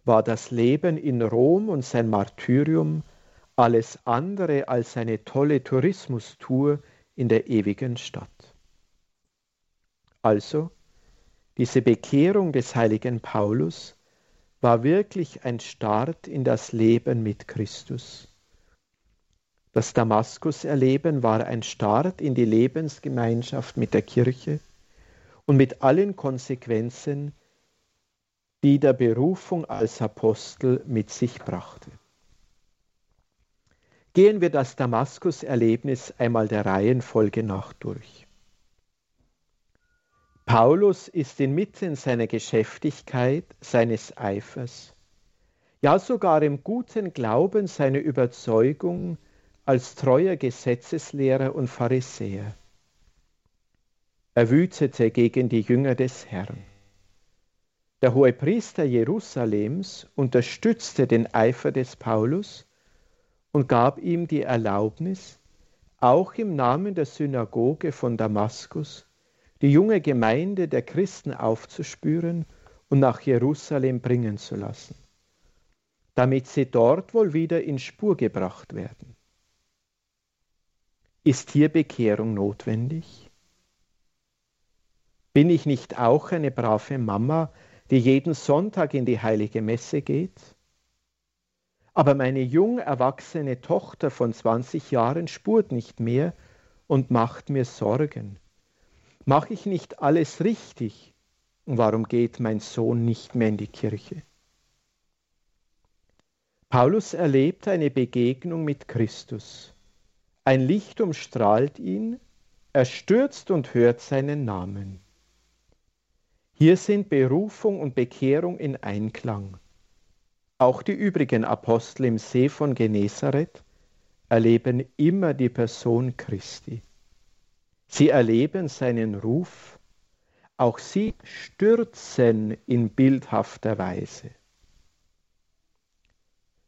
war das Leben in Rom und sein Martyrium alles andere als eine tolle Tourismustour in der ewigen Stadt. Also, diese Bekehrung des heiligen Paulus war wirklich ein Start in das Leben mit Christus. Das Damaskus-Erleben war ein Start in die Lebensgemeinschaft mit der Kirche und mit allen Konsequenzen, die der Berufung als Apostel mit sich brachte. Gehen wir das Damaskus-Erlebnis einmal der Reihenfolge nach durch. Paulus ist inmitten seiner Geschäftigkeit, seines Eifers, ja sogar im guten Glauben seiner Überzeugung als treuer Gesetzeslehrer und Pharisäer. Er wütete gegen die Jünger des Herrn. Der Hohepriester Jerusalems unterstützte den Eifer des Paulus und gab ihm die Erlaubnis, auch im Namen der Synagoge von Damaskus die junge Gemeinde der Christen aufzuspüren und nach Jerusalem bringen zu lassen, damit sie dort wohl wieder in Spur gebracht werden. Ist hier Bekehrung notwendig? Bin ich nicht auch eine brave Mama, die jeden Sonntag in die heilige Messe geht? Aber meine jung erwachsene Tochter von 20 Jahren spurt nicht mehr und macht mir Sorgen. Mache ich nicht alles richtig? Und warum geht mein Sohn nicht mehr in die Kirche? Paulus erlebt eine Begegnung mit Christus. Ein Licht umstrahlt ihn, er stürzt und hört seinen Namen. Hier sind Berufung und Bekehrung in Einklang. Auch die übrigen Apostel im See von Genezareth erleben immer die Person Christi. Sie erleben seinen Ruf, auch sie stürzen in bildhafter Weise.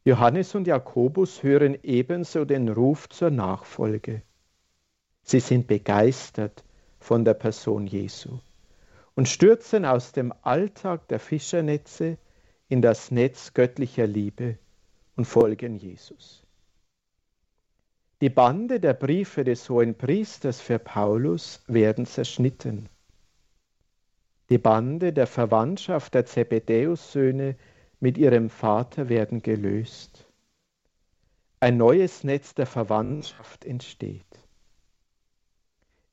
Johannes und Jakobus hören ebenso den Ruf zur Nachfolge. Sie sind begeistert von der Person Jesu und stürzen aus dem Alltag der Fischernetze in das Netz göttlicher Liebe und folgen Jesus. Die Bande der Briefe des Hohen Priesters für Paulus werden zerschnitten. Die Bande der Verwandtschaft der Zebedäus-Söhne mit ihrem Vater werden gelöst. Ein neues Netz der Verwandtschaft entsteht.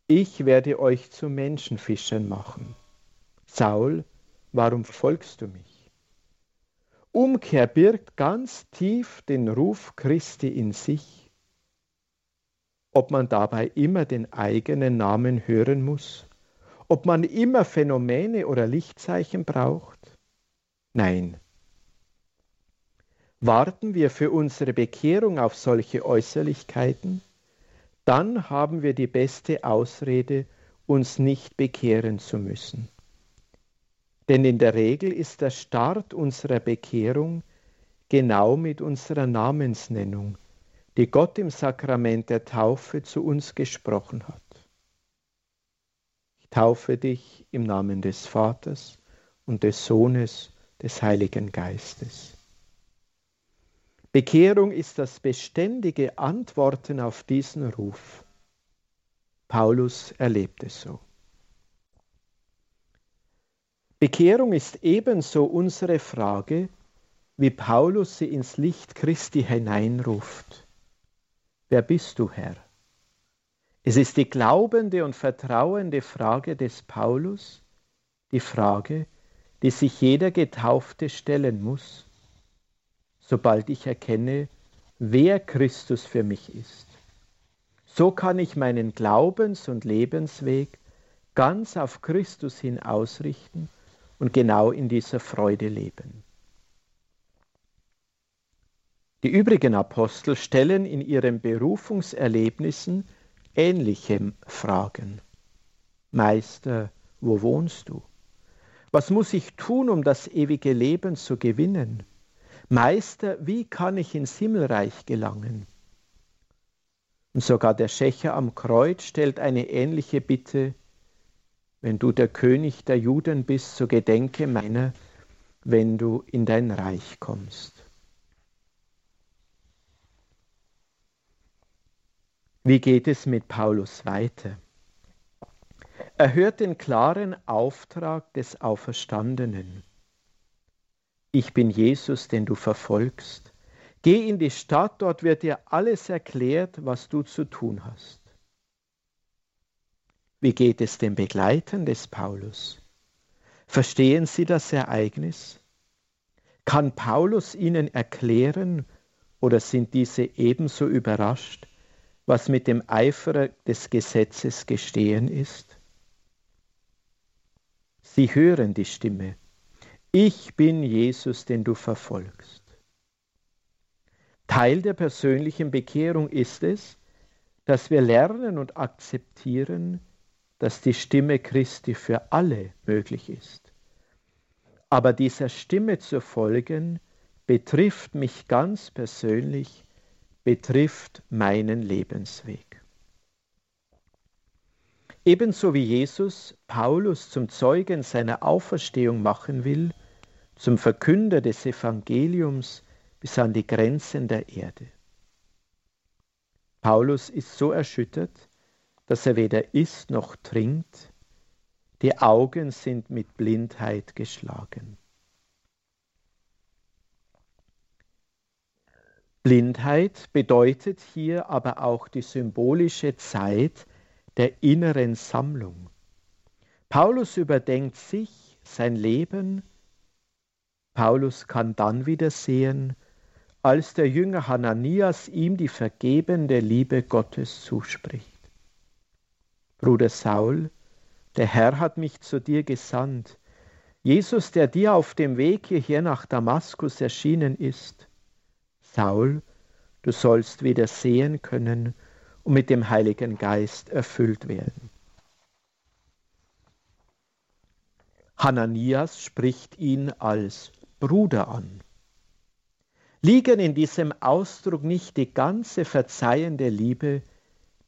Ich werde euch zu Menschenfischern machen. Saul, warum folgst du mich? Umkehr birgt ganz tief den Ruf Christi in sich. Ob man dabei immer den eigenen Namen hören muss, ob man immer Phänomene oder Lichtzeichen braucht? Nein, Warten wir für unsere Bekehrung auf solche Äußerlichkeiten, dann haben wir die beste Ausrede, uns nicht bekehren zu müssen. Denn in der Regel ist der Start unserer Bekehrung genau mit unserer Namensnennung, die Gott im Sakrament der Taufe zu uns gesprochen hat. Ich taufe dich im Namen des Vaters und des Sohnes des Heiligen Geistes. Bekehrung ist das beständige Antworten auf diesen Ruf. Paulus erlebt es so. Bekehrung ist ebenso unsere Frage, wie Paulus sie ins Licht Christi hineinruft. Wer bist du, Herr? Es ist die glaubende und vertrauende Frage des Paulus, die Frage, die sich jeder Getaufte stellen muss sobald ich erkenne, wer Christus für mich ist. So kann ich meinen Glaubens- und Lebensweg ganz auf Christus hin ausrichten und genau in dieser Freude leben. Die übrigen Apostel stellen in ihren Berufungserlebnissen ähnliche Fragen. Meister, wo wohnst du? Was muss ich tun, um das ewige Leben zu gewinnen? Meister, wie kann ich ins Himmelreich gelangen? Und sogar der Schächer am Kreuz stellt eine ähnliche Bitte, wenn du der König der Juden bist, so gedenke meiner, wenn du in dein Reich kommst. Wie geht es mit Paulus weiter? Er hört den klaren Auftrag des Auferstandenen. Ich bin Jesus, den du verfolgst. Geh in die Stadt, dort wird dir alles erklärt, was du zu tun hast. Wie geht es den Begleitern des Paulus? Verstehen sie das Ereignis? Kann Paulus ihnen erklären oder sind diese ebenso überrascht, was mit dem Eifer des Gesetzes gestehen ist? Sie hören die Stimme ich bin Jesus, den du verfolgst. Teil der persönlichen Bekehrung ist es, dass wir lernen und akzeptieren, dass die Stimme Christi für alle möglich ist. Aber dieser Stimme zu folgen, betrifft mich ganz persönlich, betrifft meinen Lebensweg. Ebenso wie Jesus Paulus zum Zeugen seiner Auferstehung machen will, zum Verkünder des Evangeliums bis an die Grenzen der Erde. Paulus ist so erschüttert, dass er weder isst noch trinkt, die Augen sind mit Blindheit geschlagen. Blindheit bedeutet hier aber auch die symbolische Zeit der inneren Sammlung. Paulus überdenkt sich, sein Leben. Paulus kann dann wieder sehen, als der Jünger Hananias ihm die vergebende Liebe Gottes zuspricht. Bruder Saul, der Herr hat mich zu dir gesandt. Jesus, der dir auf dem Weg hierher nach Damaskus erschienen ist. Saul, du sollst wieder sehen können und mit dem Heiligen Geist erfüllt werden. Hananias spricht ihn als Bruder an. Liegen in diesem Ausdruck nicht die ganze verzeihende Liebe,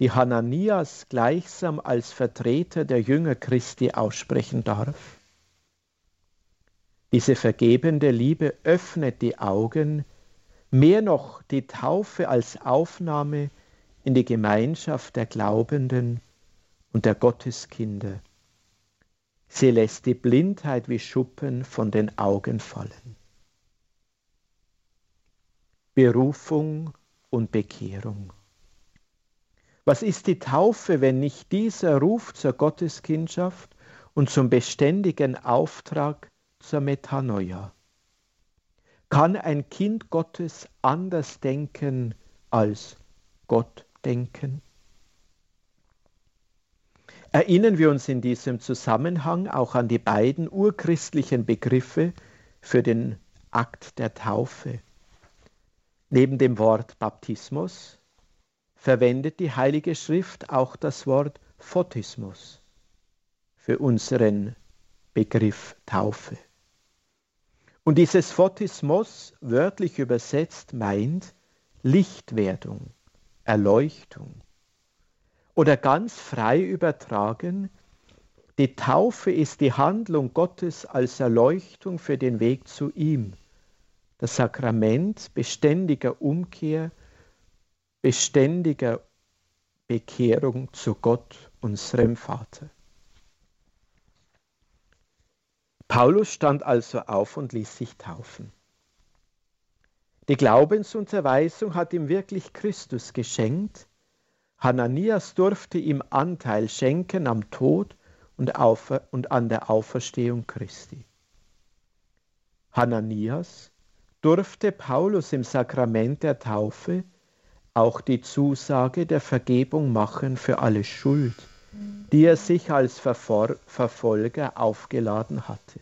die Hananias gleichsam als Vertreter der Jünger Christi aussprechen darf? Diese vergebende Liebe öffnet die Augen, mehr noch die Taufe als Aufnahme in die Gemeinschaft der Glaubenden und der Gotteskinder. Sie lässt die Blindheit wie Schuppen von den Augen fallen. Berufung und Bekehrung. Was ist die Taufe, wenn nicht dieser Ruf zur Gotteskindschaft und zum beständigen Auftrag zur Metanoia? Kann ein Kind Gottes anders denken als Gott denken? Erinnern wir uns in diesem Zusammenhang auch an die beiden urchristlichen Begriffe für den Akt der Taufe. Neben dem Wort Baptismus verwendet die Heilige Schrift auch das Wort Photismus für unseren Begriff Taufe. Und dieses Photismus, wörtlich übersetzt, meint Lichtwerdung. Erleuchtung. Oder ganz frei übertragen, die Taufe ist die Handlung Gottes als Erleuchtung für den Weg zu ihm. Das Sakrament beständiger Umkehr, beständiger Bekehrung zu Gott, unserem Vater. Paulus stand also auf und ließ sich taufen. Die Glaubensunterweisung hat ihm wirklich Christus geschenkt. Hananias durfte ihm Anteil schenken am Tod und, und an der Auferstehung Christi. Hananias durfte Paulus im Sakrament der Taufe auch die Zusage der Vergebung machen für alle Schuld, die er sich als Verfolger aufgeladen hatte.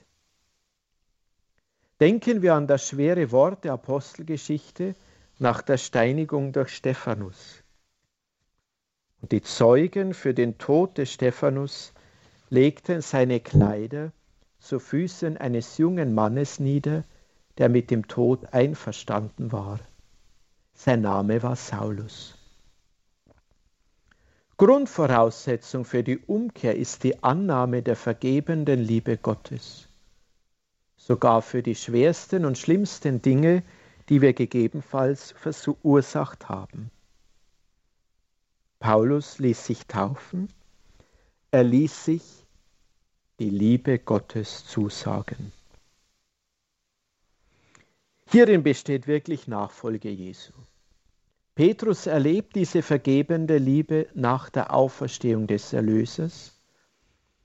Denken wir an das schwere Wort der Apostelgeschichte nach der Steinigung durch Stephanus. Und die Zeugen für den Tod des Stephanus legten seine Kleider zu Füßen eines jungen Mannes nieder, der mit dem Tod einverstanden war. Sein Name war Saulus. Grundvoraussetzung für die Umkehr ist die Annahme der vergebenden Liebe Gottes sogar für die schwersten und schlimmsten Dinge, die wir gegebenenfalls verursacht haben. Paulus ließ sich taufen, er ließ sich die Liebe Gottes zusagen. Hierin besteht wirklich Nachfolge Jesu. Petrus erlebt diese vergebende Liebe nach der Auferstehung des Erlösers.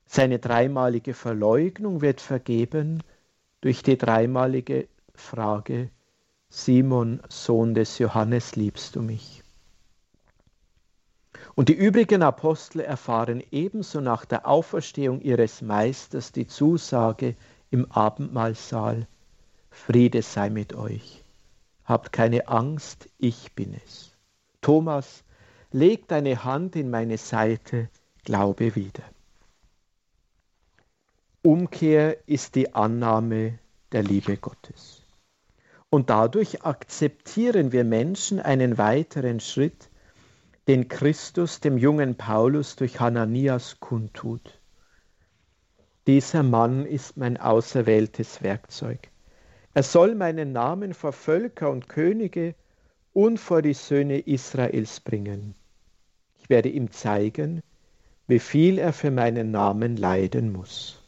Seine dreimalige Verleugnung wird vergeben durch die dreimalige Frage, Simon, Sohn des Johannes, liebst du mich? Und die übrigen Apostel erfahren ebenso nach der Auferstehung ihres Meisters die Zusage im Abendmahlsaal, Friede sei mit euch. Habt keine Angst, ich bin es. Thomas, leg deine Hand in meine Seite, glaube wieder. Umkehr ist die Annahme der Liebe Gottes. Und dadurch akzeptieren wir Menschen einen weiteren Schritt, den Christus dem jungen Paulus durch Hananias kundtut. Dieser Mann ist mein auserwähltes Werkzeug. Er soll meinen Namen vor Völker und Könige und vor die Söhne Israels bringen. Ich werde ihm zeigen, wie viel er für meinen Namen leiden muss.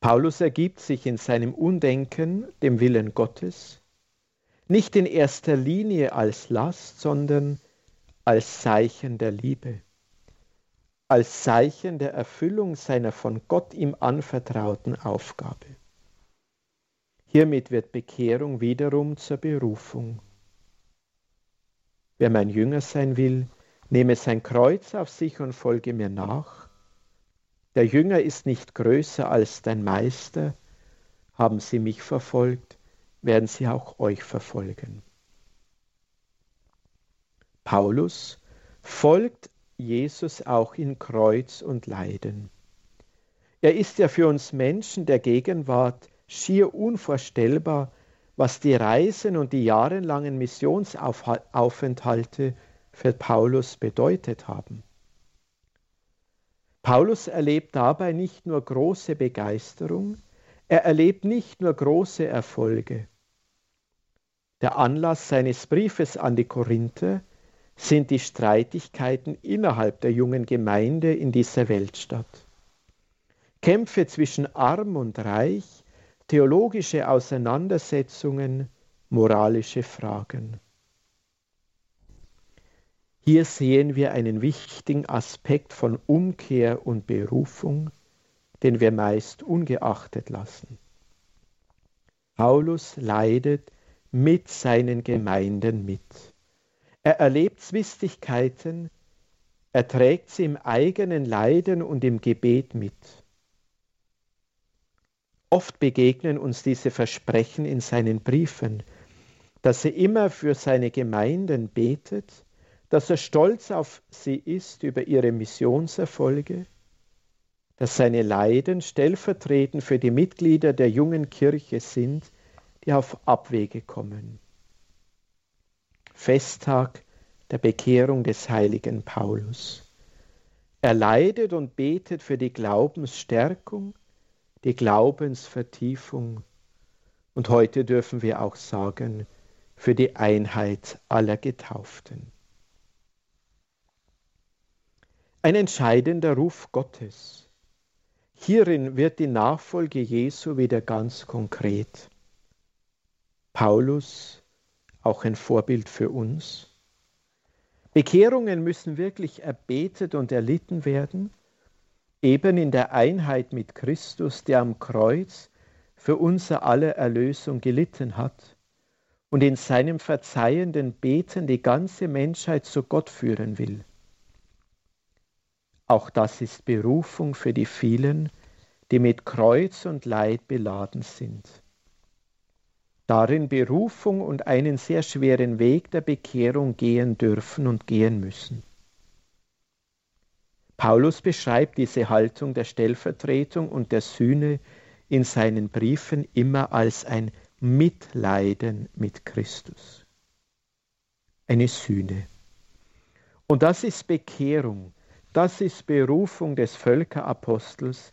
Paulus ergibt sich in seinem Undenken dem Willen Gottes, nicht in erster Linie als Last, sondern als Zeichen der Liebe, als Zeichen der Erfüllung seiner von Gott ihm anvertrauten Aufgabe. Hiermit wird Bekehrung wiederum zur Berufung. Wer mein Jünger sein will, nehme sein Kreuz auf sich und folge mir nach. Der Jünger ist nicht größer als dein Meister. Haben sie mich verfolgt, werden sie auch euch verfolgen. Paulus folgt Jesus auch in Kreuz und Leiden. Er ist ja für uns Menschen der Gegenwart schier unvorstellbar, was die Reisen und die jahrelangen Missionsaufenthalte für Paulus bedeutet haben. Paulus erlebt dabei nicht nur große Begeisterung, er erlebt nicht nur große Erfolge. Der Anlass seines Briefes an die Korinther sind die Streitigkeiten innerhalb der jungen Gemeinde in dieser Weltstadt. Kämpfe zwischen arm und reich, theologische Auseinandersetzungen, moralische Fragen. Hier sehen wir einen wichtigen Aspekt von Umkehr und Berufung, den wir meist ungeachtet lassen. Paulus leidet mit seinen Gemeinden mit. Er erlebt Zwistigkeiten, er trägt sie im eigenen Leiden und im Gebet mit. Oft begegnen uns diese Versprechen in seinen Briefen, dass er immer für seine Gemeinden betet, dass er stolz auf sie ist über ihre Missionserfolge, dass seine Leiden stellvertretend für die Mitglieder der jungen Kirche sind, die auf Abwege kommen. Festtag der Bekehrung des heiligen Paulus. Er leidet und betet für die Glaubensstärkung, die Glaubensvertiefung und heute dürfen wir auch sagen, für die Einheit aller Getauften. Ein entscheidender Ruf Gottes. Hierin wird die Nachfolge Jesu wieder ganz konkret. Paulus, auch ein Vorbild für uns. Bekehrungen müssen wirklich erbetet und erlitten werden, eben in der Einheit mit Christus, der am Kreuz für unser aller Erlösung gelitten hat und in seinem verzeihenden Beten die ganze Menschheit zu Gott führen will. Auch das ist Berufung für die vielen, die mit Kreuz und Leid beladen sind. Darin Berufung und einen sehr schweren Weg der Bekehrung gehen dürfen und gehen müssen. Paulus beschreibt diese Haltung der Stellvertretung und der Sühne in seinen Briefen immer als ein Mitleiden mit Christus. Eine Sühne. Und das ist Bekehrung, das ist Berufung des Völkerapostels,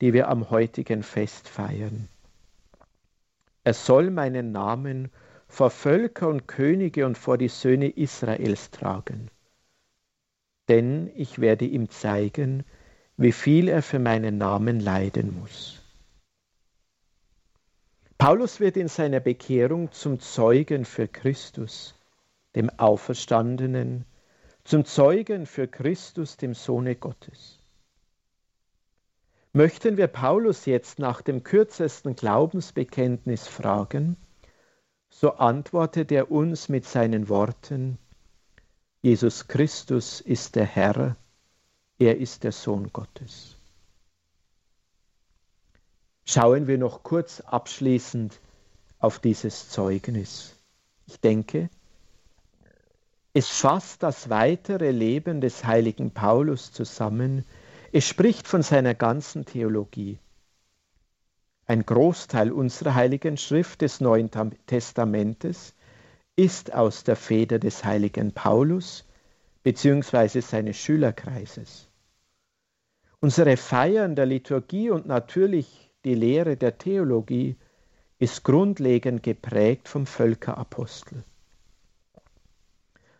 die wir am heutigen Fest feiern. Er soll meinen Namen vor Völker und Könige und vor die Söhne Israels tragen. Denn ich werde ihm zeigen, wie viel er für meinen Namen leiden muss. Paulus wird in seiner Bekehrung zum Zeugen für Christus, dem Auferstandenen, zum Zeugen für Christus, dem Sohne Gottes. Möchten wir Paulus jetzt nach dem kürzesten Glaubensbekenntnis fragen, so antwortet er uns mit seinen Worten, Jesus Christus ist der Herr, er ist der Sohn Gottes. Schauen wir noch kurz abschließend auf dieses Zeugnis. Ich denke, es fasst das weitere Leben des heiligen Paulus zusammen. Es spricht von seiner ganzen Theologie. Ein Großteil unserer heiligen Schrift des Neuen Testamentes ist aus der Feder des heiligen Paulus bzw. seines Schülerkreises. Unsere Feiern der Liturgie und natürlich die Lehre der Theologie ist grundlegend geprägt vom Völkerapostel.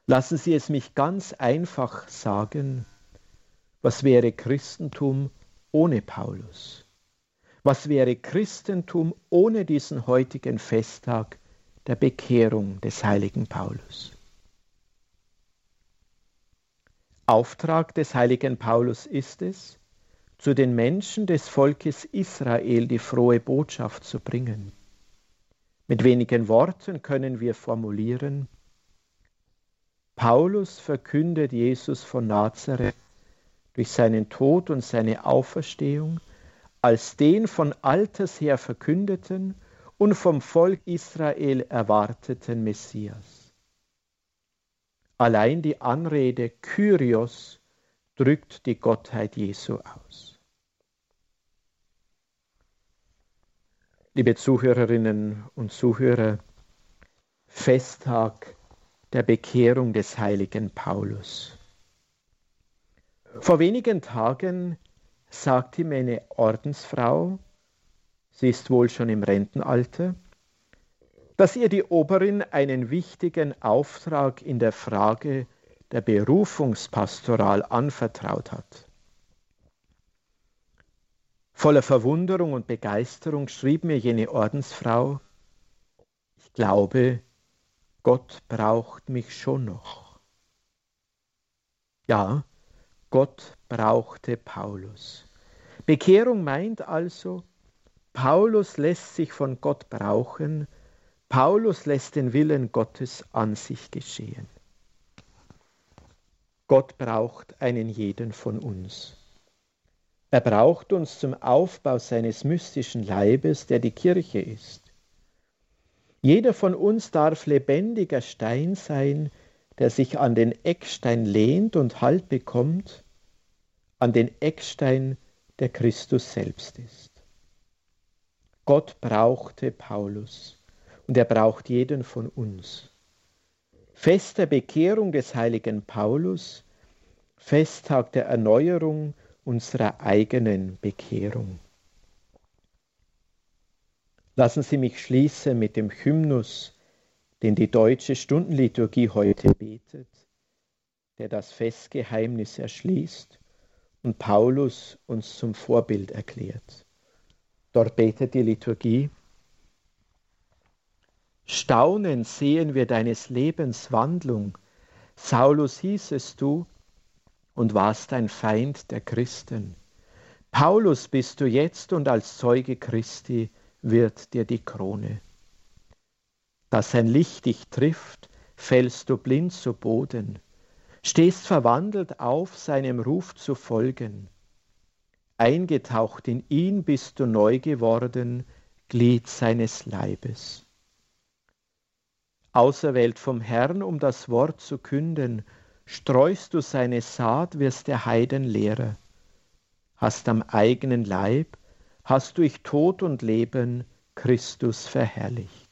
Lassen Sie es mich ganz einfach sagen, was wäre Christentum ohne Paulus? Was wäre Christentum ohne diesen heutigen Festtag der Bekehrung des heiligen Paulus? Auftrag des heiligen Paulus ist es, zu den Menschen des Volkes Israel die frohe Botschaft zu bringen. Mit wenigen Worten können wir formulieren, Paulus verkündet Jesus von Nazareth durch seinen Tod und seine Auferstehung als den von alters her verkündeten und vom Volk Israel erwarteten Messias. Allein die Anrede Kyrios drückt die Gottheit Jesu aus. Liebe Zuhörerinnen und Zuhörer, Festtag der Bekehrung des heiligen Paulus. Vor wenigen Tagen sagte mir eine Ordensfrau, sie ist wohl schon im Rentenalter, dass ihr die Oberin einen wichtigen Auftrag in der Frage der Berufungspastoral anvertraut hat. Voller Verwunderung und Begeisterung schrieb mir jene Ordensfrau, ich glaube, Gott braucht mich schon noch. Ja, Gott brauchte Paulus. Bekehrung meint also, Paulus lässt sich von Gott brauchen, Paulus lässt den Willen Gottes an sich geschehen. Gott braucht einen jeden von uns. Er braucht uns zum Aufbau seines mystischen Leibes, der die Kirche ist. Jeder von uns darf lebendiger Stein sein, der sich an den Eckstein lehnt und Halt bekommt, an den Eckstein, der Christus selbst ist. Gott brauchte Paulus und er braucht jeden von uns. Fest der Bekehrung des heiligen Paulus, Festtag der Erneuerung unserer eigenen Bekehrung. Lassen Sie mich schließen mit dem Hymnus, den die deutsche Stundenliturgie heute betet, der das Festgeheimnis erschließt und Paulus uns zum Vorbild erklärt. Dort betet die Liturgie. Staunend sehen wir deines Lebens Wandlung. Saulus hießest du und warst ein Feind der Christen. Paulus bist du jetzt und als Zeuge Christi wird dir die Krone. Dass sein Licht dich trifft, fällst du blind zu Boden, stehst verwandelt auf, seinem Ruf zu folgen. Eingetaucht in ihn bist du neu geworden, Glied seines Leibes. Auserwählt vom Herrn, um das Wort zu künden, streust du seine Saat, wirst der Heiden Lehrer, hast am eigenen Leib hast durch Tod und Leben Christus verherrlicht.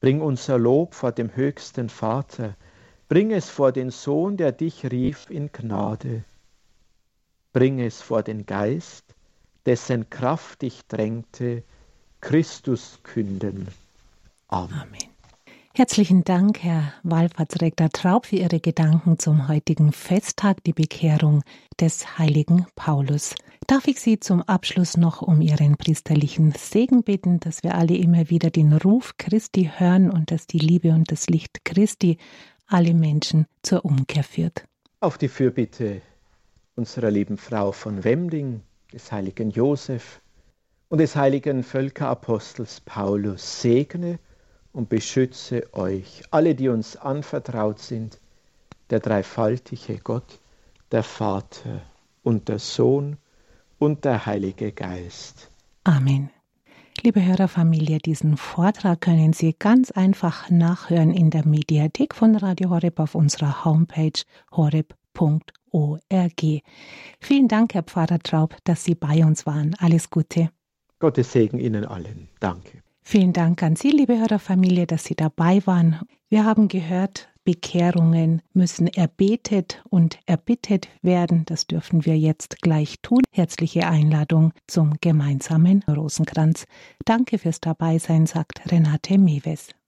Bring unser Lob vor dem höchsten Vater, bring es vor den Sohn, der dich rief in Gnade. Bring es vor den Geist, dessen Kraft dich drängte, Christus künden. Amen. Amen. Herzlichen Dank, Herr Wallfahrtsrektor Traub, für Ihre Gedanken zum heutigen Festtag, die Bekehrung des heiligen Paulus. Darf ich Sie zum Abschluss noch um Ihren priesterlichen Segen bitten, dass wir alle immer wieder den Ruf Christi hören und dass die Liebe und das Licht Christi alle Menschen zur Umkehr führt. Auf die Fürbitte unserer lieben Frau von Wemding, des heiligen Josef und des heiligen Völkerapostels Paulus segne und beschütze euch, alle, die uns anvertraut sind, der dreifaltige Gott, der Vater und der Sohn und der Heilige Geist. Amen. Liebe Hörerfamilie, diesen Vortrag können Sie ganz einfach nachhören in der Mediathek von Radio Horeb auf unserer Homepage horeb.org. Vielen Dank, Herr Pfarrer Traub, dass Sie bei uns waren. Alles Gute. Gottes Segen Ihnen allen. Danke. Vielen Dank an Sie, liebe Hörerfamilie, dass Sie dabei waren. Wir haben gehört, Bekehrungen müssen erbetet und erbittet werden. Das dürfen wir jetzt gleich tun. Herzliche Einladung zum gemeinsamen Rosenkranz. Danke fürs Dabeisein, sagt Renate Mewes.